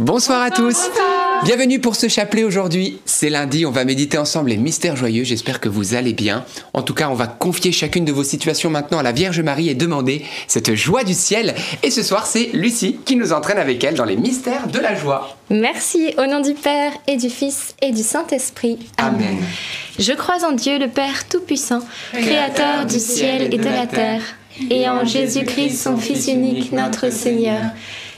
Bonsoir, à tous. Bienvenue pour ce chapelet aujourd'hui. C'est lundi, on va méditer ensemble les mystères joyeux. J'espère que vous allez bien. En tout cas, on va confier chacune de vos situations maintenant à la Vierge Marie et demander cette joie du ciel. Et ce soir, c'est Lucie qui nous entraîne avec elle dans les mystères de la joie. Merci au nom du Père et du Fils et du Saint-Esprit. Amen. Je crois en Dieu le Père Tout-Puissant, Créateur du ciel et de la terre, et en Jésus-Christ, son Fils unique, notre Seigneur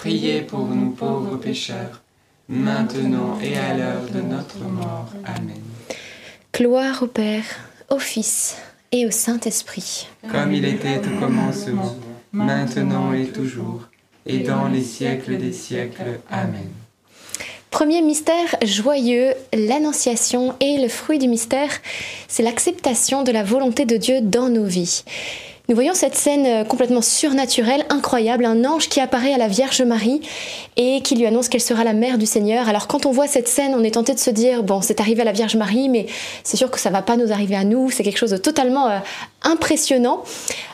Priez pour nous pauvres pécheurs, maintenant et à l'heure de notre mort. Amen. Gloire au Père, au Fils et au Saint-Esprit. Comme il était au commencement, maintenant et toujours, et dans les siècles des siècles. Amen. Premier mystère joyeux, l'Annonciation et le fruit du mystère, c'est l'acceptation de la volonté de Dieu dans nos vies. Nous voyons cette scène euh, complètement surnaturelle, incroyable, un ange qui apparaît à la Vierge Marie et qui lui annonce qu'elle sera la mère du Seigneur. Alors quand on voit cette scène, on est tenté de se dire, bon, c'est arrivé à la Vierge Marie, mais c'est sûr que ça va pas nous arriver à nous, c'est quelque chose de totalement euh, impressionnant.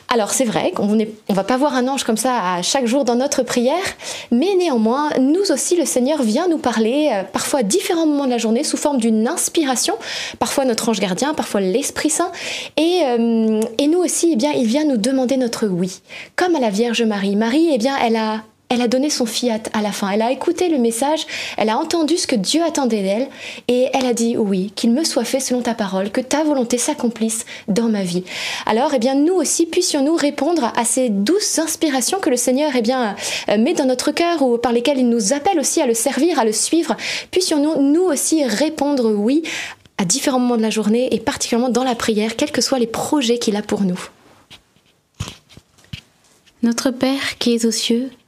Alors c'est vrai qu'on ne va pas voir un ange comme ça à chaque jour dans notre prière, mais néanmoins, nous aussi, le Seigneur vient nous parler, euh, parfois à différents moments de la journée, sous forme d'une inspiration, parfois notre ange gardien, parfois l'Esprit Saint, et, euh, et nous aussi, eh bien, il vient nous demander notre oui, comme à la Vierge Marie. Marie, eh bien, elle a elle a donné son fiat à la fin. Elle a écouté le message, elle a entendu ce que Dieu attendait d'elle et elle a dit oui, qu'il me soit fait selon ta parole, que ta volonté s'accomplisse dans ma vie. Alors, eh bien, nous aussi, puissions-nous répondre à ces douces inspirations que le Seigneur eh bien, euh, met dans notre cœur ou par lesquelles il nous appelle aussi à le servir, à le suivre. Puissions-nous, nous aussi, répondre oui à différents moments de la journée et particulièrement dans la prière, quels que soient les projets qu'il a pour nous. Notre Père qui es aux cieux,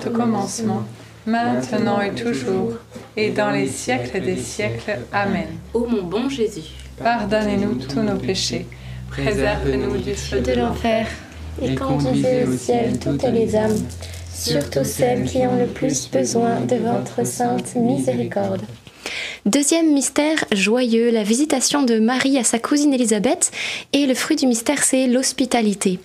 était au commencement, maintenant et toujours, et dans les siècles des siècles. Amen. Ô mon bon Jésus, Pardonnez-nous tous nos péchés, préserve-nous du feu de l'enfer et conduisez au ciel toutes les âmes, surtout celles qui ont le plus besoin de votre sainte miséricorde. Deuxième mystère joyeux, la visitation de Marie à sa cousine Élisabeth. Et le fruit du mystère, c'est l'hospitalité.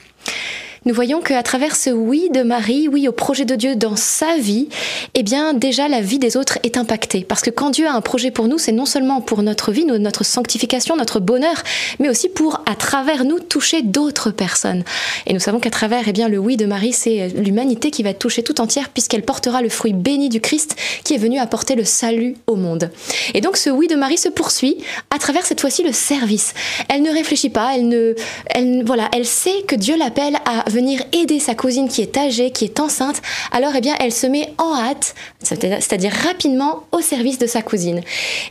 Nous voyons qu'à travers ce oui de Marie, oui au projet de Dieu dans sa vie, eh bien déjà la vie des autres est impactée. Parce que quand Dieu a un projet pour nous, c'est non seulement pour notre vie, notre sanctification, notre bonheur, mais aussi pour, à travers nous, toucher d'autres personnes. Et nous savons qu'à travers eh bien, le oui de Marie, c'est l'humanité qui va être touchée tout entière, puisqu'elle portera le fruit béni du Christ qui est venu apporter le salut au monde. Et donc ce oui de Marie se poursuit à travers cette fois-ci le service. Elle ne réfléchit pas, elle ne, elle, voilà, elle sait que Dieu l'appelle à venir aider sa cousine qui est âgée, qui est enceinte. Alors, eh bien, elle se met en hâte, c'est-à-dire rapidement au service de sa cousine.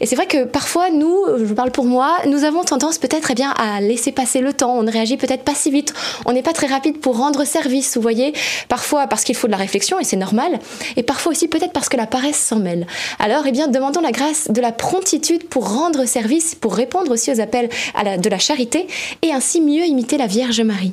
Et c'est vrai que parfois, nous, je parle pour moi, nous avons tendance peut-être eh bien à laisser passer le temps. On ne réagit peut-être pas si vite. On n'est pas très rapide pour rendre service. Vous voyez, parfois parce qu'il faut de la réflexion et c'est normal, et parfois aussi peut-être parce que la paresse s'en mêle. Alors, eh bien, demandons la grâce de la promptitude pour rendre service, pour répondre aussi aux appels de la charité et ainsi mieux imiter la Vierge Marie.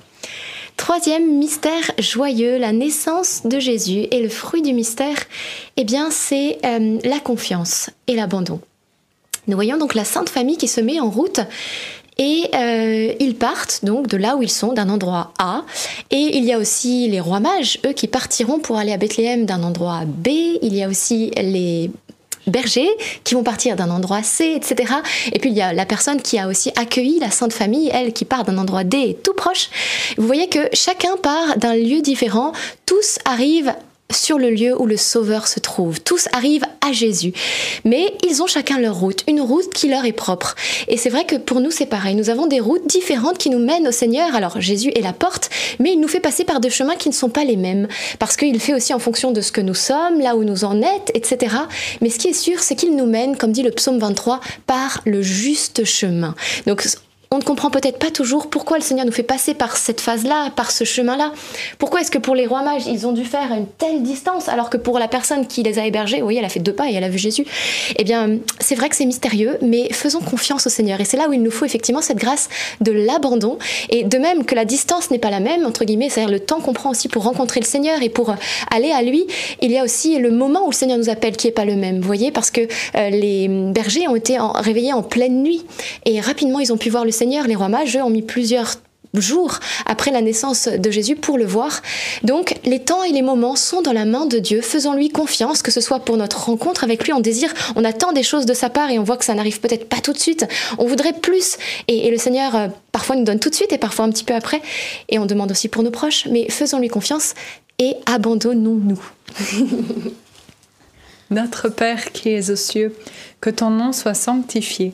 Troisième mystère joyeux, la naissance de Jésus. Et le fruit du mystère, eh bien, c'est euh, la confiance et l'abandon. Nous voyons donc la Sainte Famille qui se met en route et euh, ils partent donc de là où ils sont, d'un endroit A. Et il y a aussi les rois mages, eux, qui partiront pour aller à Bethléem d'un endroit B. Il y a aussi les bergers qui vont partir d'un endroit C, etc. Et puis il y a la personne qui a aussi accueilli la Sainte Famille, elle qui part d'un endroit D tout proche. Vous voyez que chacun part d'un lieu différent, tous arrivent sur le lieu où le Sauveur se trouve. Tous arrivent à Jésus. Mais ils ont chacun leur route, une route qui leur est propre. Et c'est vrai que pour nous, c'est pareil. Nous avons des routes différentes qui nous mènent au Seigneur. Alors Jésus est la porte, mais il nous fait passer par des chemins qui ne sont pas les mêmes. Parce qu'il fait aussi en fonction de ce que nous sommes, là où nous en êtes, etc. Mais ce qui est sûr, c'est qu'il nous mène, comme dit le psaume 23, par le juste chemin. Donc on ne comprend peut-être pas toujours pourquoi le Seigneur nous fait passer par cette phase-là, par ce chemin-là. Pourquoi est-ce que pour les rois mages, ils ont dû faire une telle distance, alors que pour la personne qui les a hébergés, voyez, elle a fait deux pas et elle a vu Jésus. Eh bien, c'est vrai que c'est mystérieux, mais faisons confiance au Seigneur. Et c'est là où il nous faut effectivement cette grâce de l'abandon. Et de même que la distance n'est pas la même, entre guillemets, c'est-à-dire le temps qu'on prend aussi pour rencontrer le Seigneur et pour aller à lui, il y a aussi le moment où le Seigneur nous appelle qui n'est pas le même. Vous voyez, parce que euh, les bergers ont été réveillés en pleine nuit et rapidement ils ont pu voir le Seigneur. Les rois mages ont mis plusieurs jours après la naissance de Jésus pour le voir. Donc les temps et les moments sont dans la main de Dieu. Faisons-lui confiance, que ce soit pour notre rencontre avec lui, on désire, on attend des choses de sa part et on voit que ça n'arrive peut-être pas tout de suite. On voudrait plus et, et le Seigneur euh, parfois nous donne tout de suite et parfois un petit peu après. Et on demande aussi pour nos proches, mais faisons-lui confiance et abandonnons-nous. Notre Père qui es aux cieux, que ton nom soit sanctifié,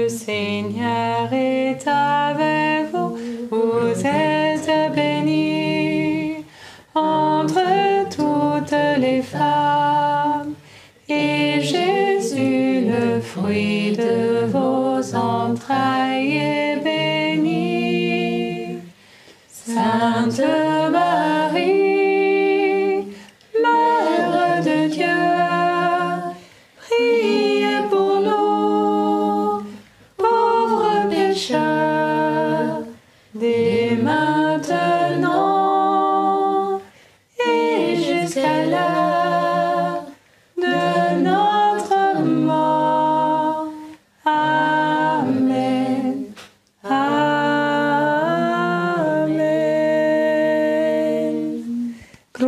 Seigneur est avec vous. Vous êtes bénie entre toutes les femmes, et Jésus, le fruit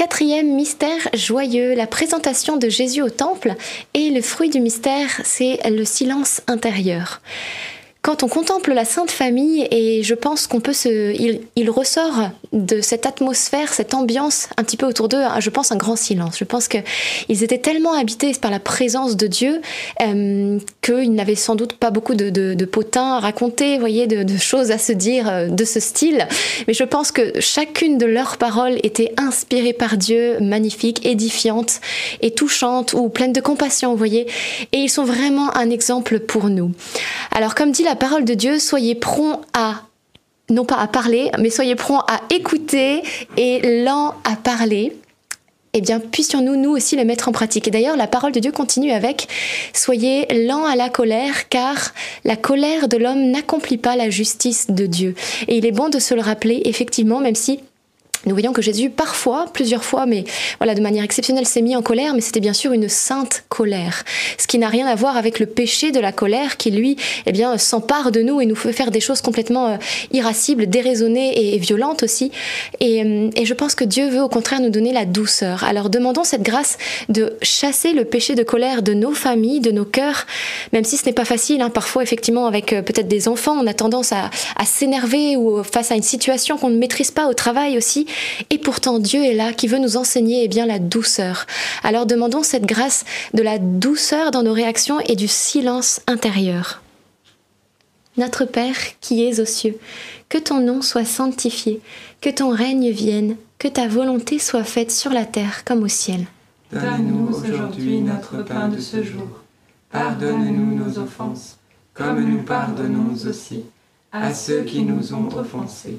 Quatrième mystère joyeux, la présentation de Jésus au temple. Et le fruit du mystère, c'est le silence intérieur. Quand on contemple la Sainte Famille, et je pense qu'on peut se, il, ressort de cette atmosphère, cette ambiance un petit peu autour d'eux, je pense un grand silence. Je pense que ils étaient tellement habités par la présence de Dieu euh, qu'ils n'avaient sans doute pas beaucoup de, potins à raconter, voyez, de, de choses à se dire euh, de ce style. Mais je pense que chacune de leurs paroles était inspirée par Dieu, magnifique, édifiante et touchante ou pleine de compassion, vous voyez. Et ils sont vraiment un exemple pour nous. Alors, comme dit la parole de Dieu, soyez prompts à non pas à parler, mais soyez prompts à écouter et lents à parler. Eh bien, puissions-nous, nous aussi, le mettre en pratique. Et d'ailleurs, la parole de Dieu continue avec Soyez lents à la colère, car la colère de l'homme n'accomplit pas la justice de Dieu. Et il est bon de se le rappeler, effectivement, même si nous voyons que Jésus, parfois, plusieurs fois, mais voilà, de manière exceptionnelle, s'est mis en colère, mais c'était bien sûr une sainte colère. Ce qui n'a rien à voir avec le péché de la colère qui, lui, eh bien, s'empare de nous et nous fait faire des choses complètement euh, irascibles, déraisonnées et, violentes aussi. Et, euh, et je pense que Dieu veut au contraire nous donner la douceur. Alors demandons cette grâce de chasser le péché de colère de nos familles, de nos cœurs, même si ce n'est pas facile. Hein, parfois, effectivement, avec euh, peut-être des enfants, on a tendance à, à s'énerver ou face à une situation qu'on ne maîtrise pas au travail aussi. Et pourtant, Dieu est là qui veut nous enseigner eh bien, la douceur. Alors demandons cette grâce de la douceur dans nos réactions et du silence intérieur. Notre Père qui es aux cieux, que ton nom soit sanctifié, que ton règne vienne, que ta volonté soit faite sur la terre comme au ciel. Donne-nous aujourd'hui notre pain de ce jour. Pardonne-nous nos offenses, comme nous pardonnons aussi à ceux qui nous ont offensés.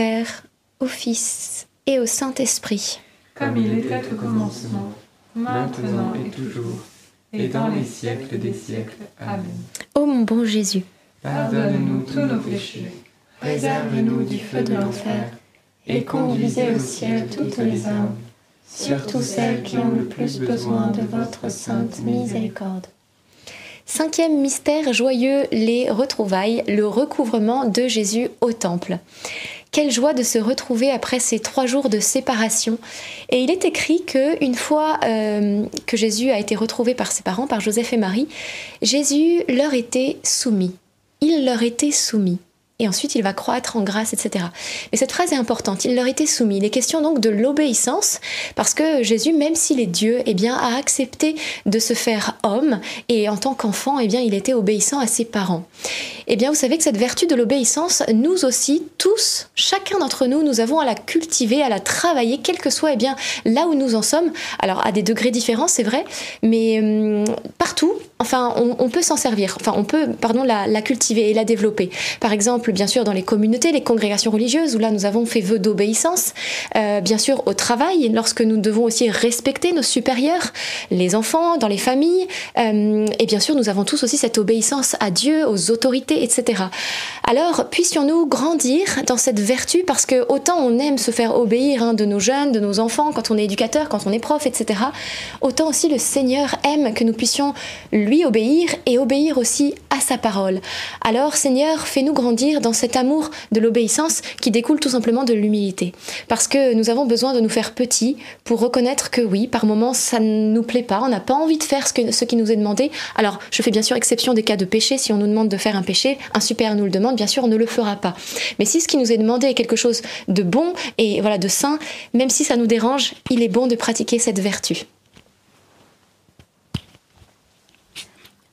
Père, au Fils et au Saint-Esprit. Comme il était au commencement, maintenant et toujours, et dans les siècles des siècles. Amen. Ô mon bon Jésus, Pardonne-nous tous nos péchés, préserve-nous du feu de l'enfer, et conduisez au ciel toutes les âmes, surtout celles qui ont le plus besoin de votre sainte miséricorde. Cinquième mystère joyeux, les retrouvailles, le recouvrement de Jésus au temple. Quelle joie de se retrouver après ces trois jours de séparation. Et il est écrit que une fois euh, que Jésus a été retrouvé par ses parents, par Joseph et Marie, Jésus leur était soumis. Il leur était soumis. Et ensuite, il va croître en grâce, etc. Mais cette phrase est importante. Il leur était soumis. Il est question donc de l'obéissance, parce que Jésus, même s'il est Dieu, eh bien, a accepté de se faire homme, et en tant qu'enfant, eh bien, il était obéissant à ses parents. Eh bien, vous savez que cette vertu de l'obéissance, nous aussi, tous, chacun d'entre nous, nous avons à la cultiver, à la travailler, quel que soit, eh bien, là où nous en sommes. Alors, à des degrés différents, c'est vrai, mais hum, partout, enfin, on, peut s'en servir. Enfin, on peut, pardon, la, cultiver et la développer. Par exemple, bien sûr, dans les communautés, les congrégations religieuses, où là, nous avons fait vœu d'obéissance. Euh, bien sûr, au travail, lorsque nous devons aussi respecter nos supérieurs, les enfants, dans les familles. Euh, et bien sûr, nous avons tous aussi cette obéissance à Dieu, aux autorités, etc. Alors, puissions-nous grandir dans cette vertu, parce que autant on aime se faire obéir hein, de nos jeunes, de nos enfants, quand on est éducateur, quand on est prof, etc., autant aussi le Seigneur aime que nous puissions obéir et obéir aussi à sa parole. Alors, Seigneur, fais-nous grandir dans cet amour de l'obéissance qui découle tout simplement de l'humilité. Parce que nous avons besoin de nous faire petits pour reconnaître que oui, par moments, ça ne nous plaît pas, on n'a pas envie de faire ce, ce qui nous est demandé. Alors, je fais bien sûr exception des cas de péché. Si on nous demande de faire un péché, un super nous le demande, bien sûr, on ne le fera pas. Mais si ce qui nous est demandé est quelque chose de bon et voilà de sain, même si ça nous dérange, il est bon de pratiquer cette vertu.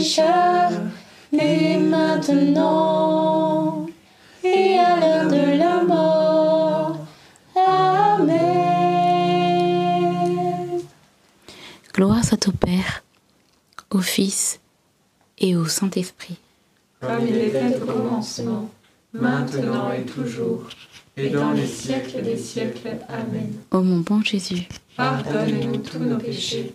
pécheurs, mais maintenant et à l'heure de la mort. Amen. Gloire soit au Père, au Fils et au Saint-Esprit. Comme il était au commencement, maintenant et toujours, et dans les siècles des siècles. Amen. Ô mon bon Jésus, Pardonne-nous tous nos péchés,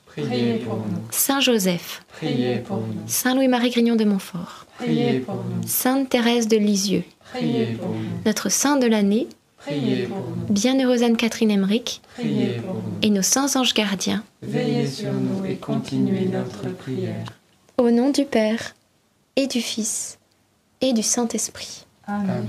Priez pour nous. Saint Joseph, Priez pour nous. Saint Louis-Marie Grignon de Montfort, Priez pour nous. Sainte Thérèse de Lisieux, Priez pour nous. notre saint de l'année, Priez pour nous. bienheureuse Anne-Catherine Emmerich Priez pour nous. et nos saints anges gardiens, Veillez sur nous et continuez notre prière. au nom du Père et du Fils et du Saint-Esprit. Amen.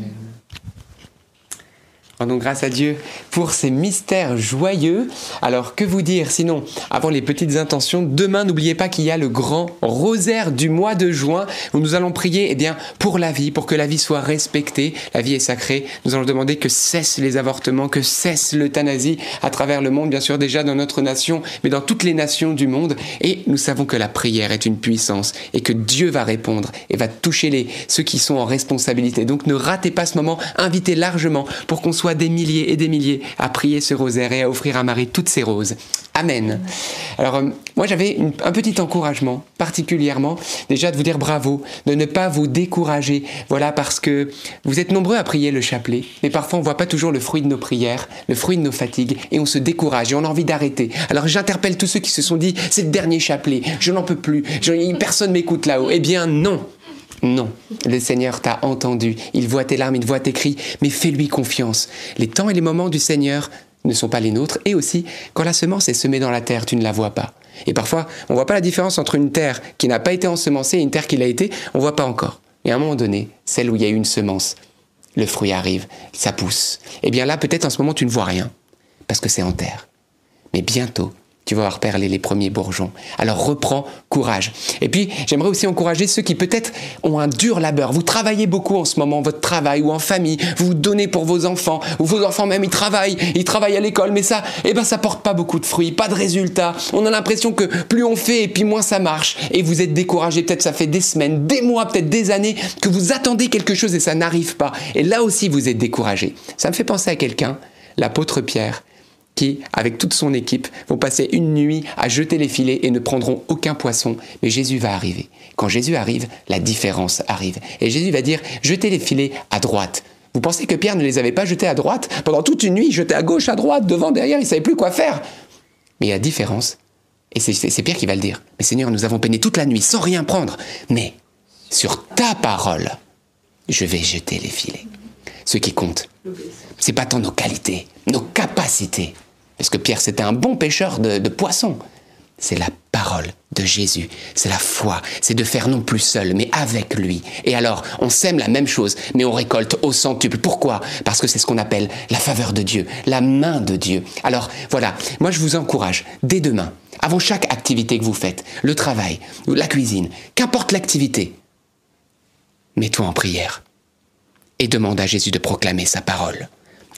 Rendons grâce à Dieu pour ces mystères joyeux. Alors que vous dire sinon, avant les petites intentions, demain n'oubliez pas qu'il y a le grand rosaire du mois de juin où nous allons prier eh bien, pour la vie, pour que la vie soit respectée. La vie est sacrée. Nous allons demander que cessent les avortements, que cesse l'euthanasie à travers le monde, bien sûr déjà dans notre nation, mais dans toutes les nations du monde. Et nous savons que la prière est une puissance et que Dieu va répondre et va toucher les, ceux qui sont en responsabilité. Donc ne ratez pas ce moment, invitez largement pour qu'on soit des milliers et des milliers à prier ce rosaire et à offrir à Marie toutes ses roses. Amen. Alors euh, moi j'avais un petit encouragement particulièrement déjà de vous dire bravo, de ne pas vous décourager. Voilà parce que vous êtes nombreux à prier le chapelet, mais parfois on voit pas toujours le fruit de nos prières, le fruit de nos fatigues et on se décourage et on a envie d'arrêter. Alors j'interpelle tous ceux qui se sont dit c'est le dernier chapelet, je n'en peux plus, personne m'écoute là-haut. Eh bien non. Non, le Seigneur t'a entendu, il voit tes larmes, il voit tes cris, mais fais-lui confiance. Les temps et les moments du Seigneur ne sont pas les nôtres, et aussi, quand la semence est semée dans la terre, tu ne la vois pas. Et parfois, on ne voit pas la différence entre une terre qui n'a pas été ensemencée et une terre qui l'a été, on ne voit pas encore. Et à un moment donné, celle où il y a eu une semence, le fruit arrive, ça pousse. Et bien là, peut-être en ce moment, tu ne vois rien, parce que c'est en terre. Mais bientôt, tu vas voir perler les premiers bourgeons. Alors reprends courage. Et puis, j'aimerais aussi encourager ceux qui peut-être ont un dur labeur. Vous travaillez beaucoup en ce moment, votre travail ou en famille, vous vous donnez pour vos enfants, ou vos enfants même, ils travaillent, ils travaillent à l'école, mais ça, eh ben, ça porte pas beaucoup de fruits, pas de résultats. On a l'impression que plus on fait, et puis moins ça marche. Et vous êtes découragé, peut-être ça fait des semaines, des mois, peut-être des années, que vous attendez quelque chose et ça n'arrive pas. Et là aussi, vous êtes découragé. Ça me fait penser à quelqu'un, l'apôtre Pierre, avec toute son équipe, vont passer une nuit à jeter les filets et ne prendront aucun poisson. Mais Jésus va arriver. Quand Jésus arrive, la différence arrive. Et Jésus va dire, jetez les filets à droite. Vous pensez que Pierre ne les avait pas jetés à droite Pendant toute une nuit, il à gauche, à droite, devant, derrière, il ne savait plus quoi faire. Mais il y a différence. Et c'est Pierre qui va le dire. Mais Seigneur, nous avons peiné toute la nuit sans rien prendre. Mais sur ta parole, je vais jeter les filets. Ce qui compte, c'est pas tant nos qualités, nos capacités. Parce que Pierre, c'était un bon pêcheur de, de poissons. C'est la parole de Jésus, c'est la foi, c'est de faire non plus seul, mais avec lui. Et alors, on sème la même chose, mais on récolte au centuple. Pourquoi? Parce que c'est ce qu'on appelle la faveur de Dieu, la main de Dieu. Alors, voilà, moi je vous encourage, dès demain, avant chaque activité que vous faites, le travail, la cuisine, qu'importe l'activité, mets-toi en prière et demande à Jésus de proclamer sa parole,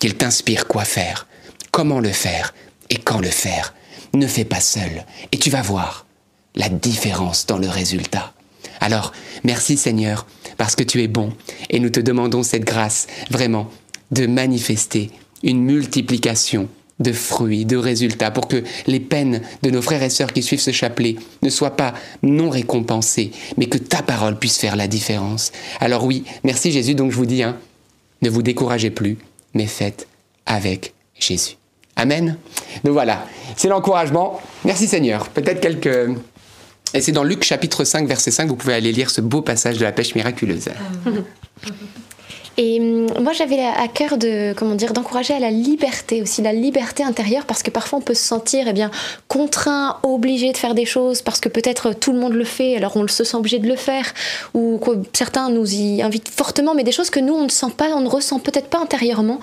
qu'il t'inspire quoi faire, comment le faire et quand le faire. Ne fais pas seul et tu vas voir la différence dans le résultat. Alors, merci Seigneur, parce que tu es bon et nous te demandons cette grâce vraiment de manifester une multiplication de fruits, de résultats, pour que les peines de nos frères et sœurs qui suivent ce chapelet ne soient pas non récompensées, mais que ta parole puisse faire la différence. Alors oui, merci Jésus, donc je vous dis, hein, ne vous découragez plus, mais faites avec Jésus. Amen. Donc voilà, c'est l'encouragement. Merci Seigneur. Peut-être quelques... Et c'est dans Luc chapitre 5, verset 5, vous pouvez aller lire ce beau passage de la pêche miraculeuse. Et hum, moi, j'avais à cœur de, comment dire, d'encourager à la liberté aussi, la liberté intérieure, parce que parfois on peut se sentir, eh bien, contraint, obligé de faire des choses, parce que peut-être tout le monde le fait, alors on se sent obligé de le faire, ou que certains nous y invitent fortement, mais des choses que nous on ne sent pas, on ne ressent peut-être pas intérieurement.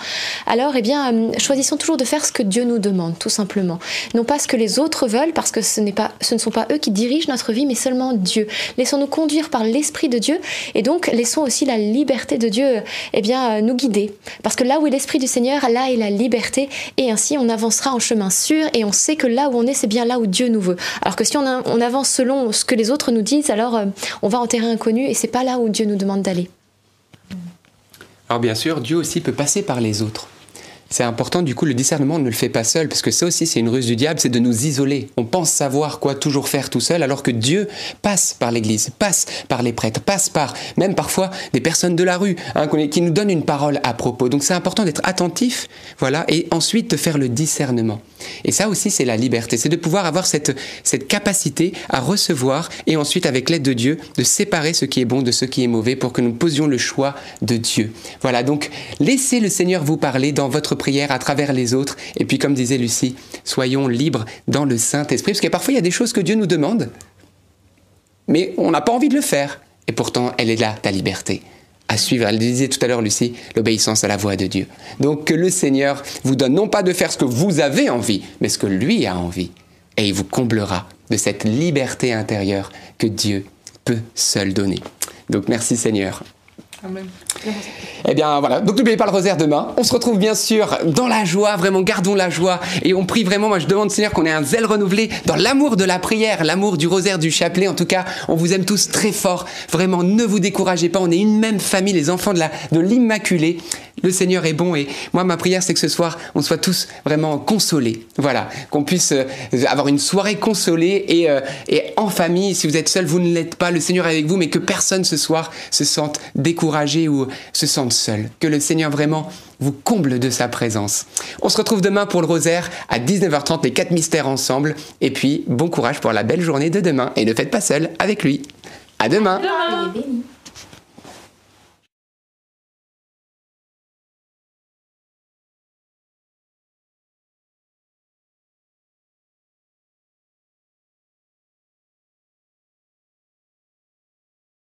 Alors, eh bien, hum, choisissons toujours de faire ce que Dieu nous demande, tout simplement, non pas ce que les autres veulent, parce que ce pas, ce ne sont pas eux qui dirigent notre vie, mais seulement Dieu. Laissons-nous conduire par l'esprit de Dieu, et donc laissons aussi la liberté de Dieu eh bien, euh, nous guider. Parce que là où est l'Esprit du Seigneur, là est la liberté, et ainsi on avancera en chemin sûr, et on sait que là où on est, c'est bien là où Dieu nous veut. Alors que si on, avance selon ce que les autres nous disent, alors euh, on va en terrain inconnu, et c'est pas là où Dieu nous demande d'aller. Alors bien sûr, Dieu aussi peut passer par les autres. C'est important, du coup, le discernement ne le fait pas seul, parce que ça aussi, c'est une ruse du diable, c'est de nous isoler. On pense savoir quoi toujours faire tout seul, alors que Dieu passe par l'Église, passe par les prêtres, passe par même parfois des personnes de la rue, hein, qui nous donnent une parole à propos. Donc c'est important d'être attentif, voilà, et ensuite de faire le discernement. Et ça aussi, c'est la liberté, c'est de pouvoir avoir cette, cette capacité à recevoir, et ensuite, avec l'aide de Dieu, de séparer ce qui est bon de ce qui est mauvais, pour que nous posions le choix de Dieu. Voilà, donc laissez le Seigneur vous parler dans votre prière à travers les autres. Et puis, comme disait Lucie, soyons libres dans le Saint-Esprit. Parce que parfois, il y a des choses que Dieu nous demande, mais on n'a pas envie de le faire. Et pourtant, elle est là, ta liberté. À suivre, elle disait tout à l'heure, Lucie, l'obéissance à la voix de Dieu. Donc, que le Seigneur vous donne non pas de faire ce que vous avez envie, mais ce que lui a envie. Et il vous comblera de cette liberté intérieure que Dieu peut seul donner. Donc, merci Seigneur. Eh bien voilà, donc n'oubliez pas le rosaire demain. On se retrouve bien sûr dans la joie, vraiment gardons la joie et on prie vraiment, moi je demande Seigneur qu'on ait un zèle renouvelé dans l'amour de la prière, l'amour du rosaire, du chapelet. En tout cas, on vous aime tous très fort. Vraiment, ne vous découragez pas, on est une même famille, les enfants de l'Immaculée. Le Seigneur est bon et moi ma prière c'est que ce soir on soit tous vraiment consolés. Voilà, qu'on puisse euh, avoir une soirée consolée et, euh, et en famille. Si vous êtes seul, vous ne l'êtes pas, le Seigneur est avec vous, mais que personne ce soir se sente découragé ou se sente seul. Que le Seigneur vraiment vous comble de sa présence. On se retrouve demain pour le rosaire à 19h30, les quatre mystères ensemble. Et puis bon courage pour la belle journée de demain et ne faites pas seul avec lui. À demain.